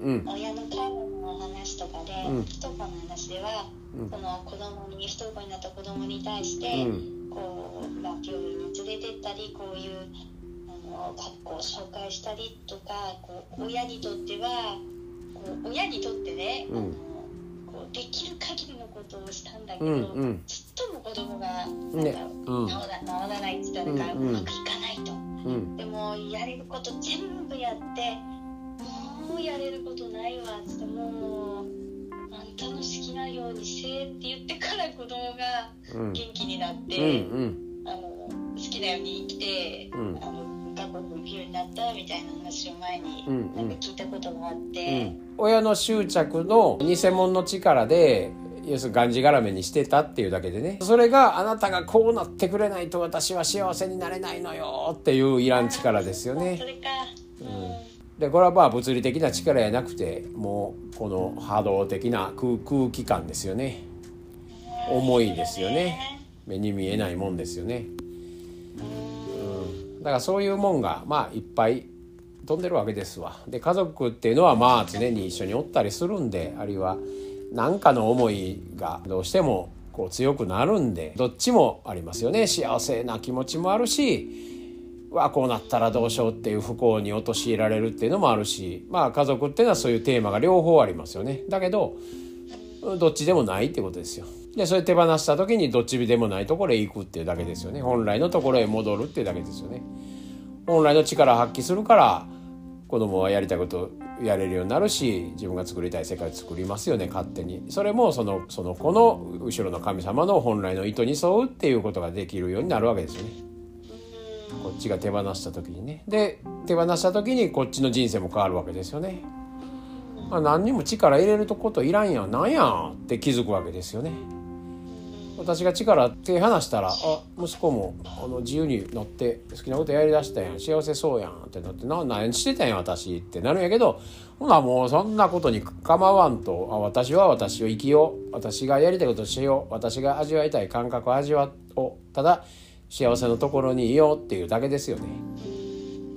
うん。親の介護の話とかで、うん。不登校の話では、うん。その子供に不登校になった子供に対して、うん。こう、まあ、病院に連れてったりこういうあの学校を紹介したりとかこう親にとってはこう親にとってね、うん。あのこうできる限りのことをしたんだけど、うんうん。ちっとも子供がなんねだろう、うん。治ら治らないって言ったらなんかうまくいかないと。うん。でもやれること全部やってもうやれることないわ。っつってもうあんたの好きなようにせえって言ってから子供がうん。元気になっうんて、うん。あの好きなように生きて、うん。あの学校に行くようになったみたいな話を前にうんうん。なんか聞いたことがあっうて、ん。親の執着の偽物の力で要するにがんじがらめにしてたっていうだけでね。それがあなたがこうなってくれないと私は幸せになれないのよっていういらん力ですよね。そ。れか、うんでこれはまあ物理的な力やなくてもうこの波動的な空空気感ですよね。重いですよね。目に見えないもんですよね、うん、だからそういうもんがまあいっぱい飛んでるわけですわ。で家族っていうのはまあ常に一緒におったりするんであるいは何かの思いがどうしてもこう強くなるんでどっちもありますよね。幸せな気持ちもあるしわこうなったらどうしようっていう不幸に陥られるっていうのもあるしまあ家族っていうのはそういうテーマが両方ありますよね。だけどどっちでもないってことですよ。でそれ手放した時にどっちでもないところへ行くっていうだけですよね。本来のところへ戻るっていうだけですよね。本来の力を発揮するから子供はやりたいことやれるようになるし自分が作りたい世界を作りますよね勝手に。それもそのその子の後ろの神様の本来の意図に沿うっていうことができるようになるわけですよね。ちが手放した時にねで手放した時にこっちの人生も変わるわけですよね、まあ、何にも力入れることいらんやんなんやんって気づくわけですよね私が力手離したらあ息子もあの自由になって好きなことやりだしたやん幸せそうやんってなってな何してたんや私ってなるんやけどほなもうそんなことに構わんとあ私は私を生きよう私がやりたいことしよう私が味わいたい感覚を味わおうただ幸せのところにいようっていうだけですよね。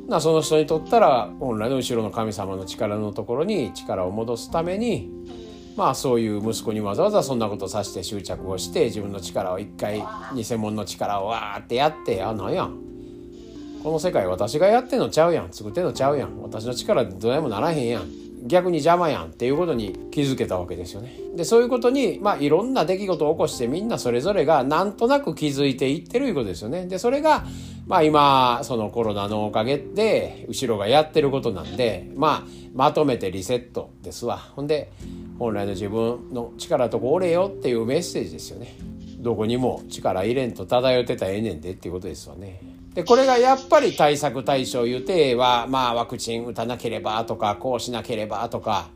なその人にとったら本来の後ろの神様の力のところに力を戻すためにまあそういう息子にわざわざそんなことさして執着をして自分の力を一回偽物の力をわーってやってあなんやん。この世界私がやってんのちゃうやん。作ってんのちゃうやん。私の力でどうにもならへんやん。逆に邪魔やんっていうことに気づけたわけですよね。でそういうことにまあいろんな出来事を起こしてみんなそれぞれがなんとなく気づいていってるいうことですよね。でそれがまあ今そのコロナのおかげで後ろがやってることなんでまあまとめてリセットですわ。ほんで本来の自分の力とこおれよっていうメッセージですよね。どこにも力入れんと漂ってたらええねんでっていうことですわね。でこれがやっぱり対策対象言うてはまあワクチン打たなければとかこうしなければとか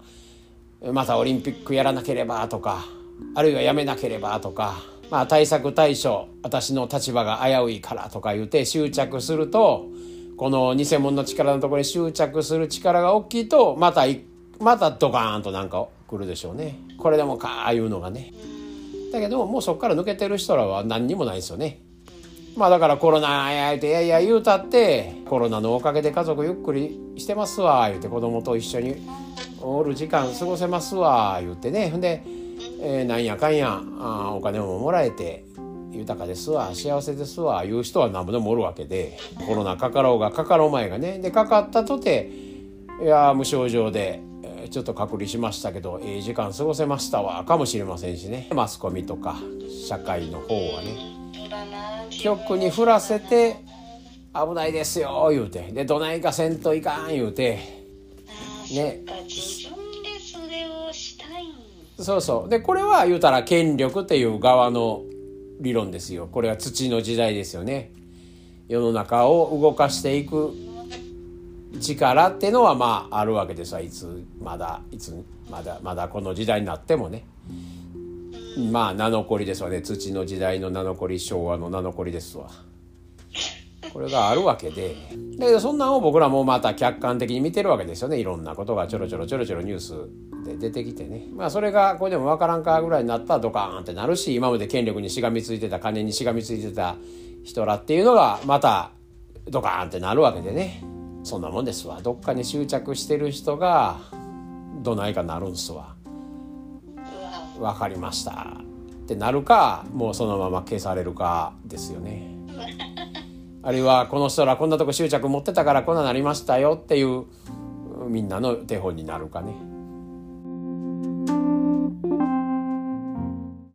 またオリンピックやらなければとかあるいはやめなければとかまあ対策対象私の立場が危ういからとか言うて執着するとこの偽物の力のところに執着する力が大きいとまたまたドカーンとなんか来るでしょうね。これでもかあいうのがね。だけどもうそこから抜けてる人らは何にもないですよね。まあだからコロナやいていやいや言うたってコロナのおかげで家族ゆっくりしてますわ言うて子供と一緒におる時間過ごせますわ言うてね。ほんで、えーなんやかんやあお金ももらえて豊かですわ幸せですわ言う人は何ぼでもおるわけでコロナかかろうがかかろう前がね。でかかったとていや無症状でちょっと隔離しましたけどええ時間過ごせましたわかもしれませんしね。マスコミとか社会の方はね。そうだな曲に振らせて危ないですよ言うて。でどないかせんといかん言うて。ね。そっか自分でそれをしたい。そうそう。でこれは言うたら権力っていう側の理論ですよ。これは土の時代ですよね。世の中を動かしていく力っていうのはまああるわけですわ。いつまだいつまだまだこの時代になってもねまあ名残ですわね。土の時代の名残昭和の名残ですわ。これがあるわけで。だけどそんなんを僕らもまた客観的に見てるわけですよね。いろんなことがちょろちょろちょろちょろニュースで出てきてね。まあそれがこれでも分からんかぐらいになったらドカーンってなるし今まで権力にしがみついてた金にしがみついてた人らっていうのがまたドカーンってなるわけでね。そんなもんですわ。どっかに執着してる人がどないかなるんすわ。分かりました。ってなるかもうそのまま消されるかですよね。あるいはこの人らこんなとこ執着持ってたからこんななりましたよっていうみんなの手本になるかね。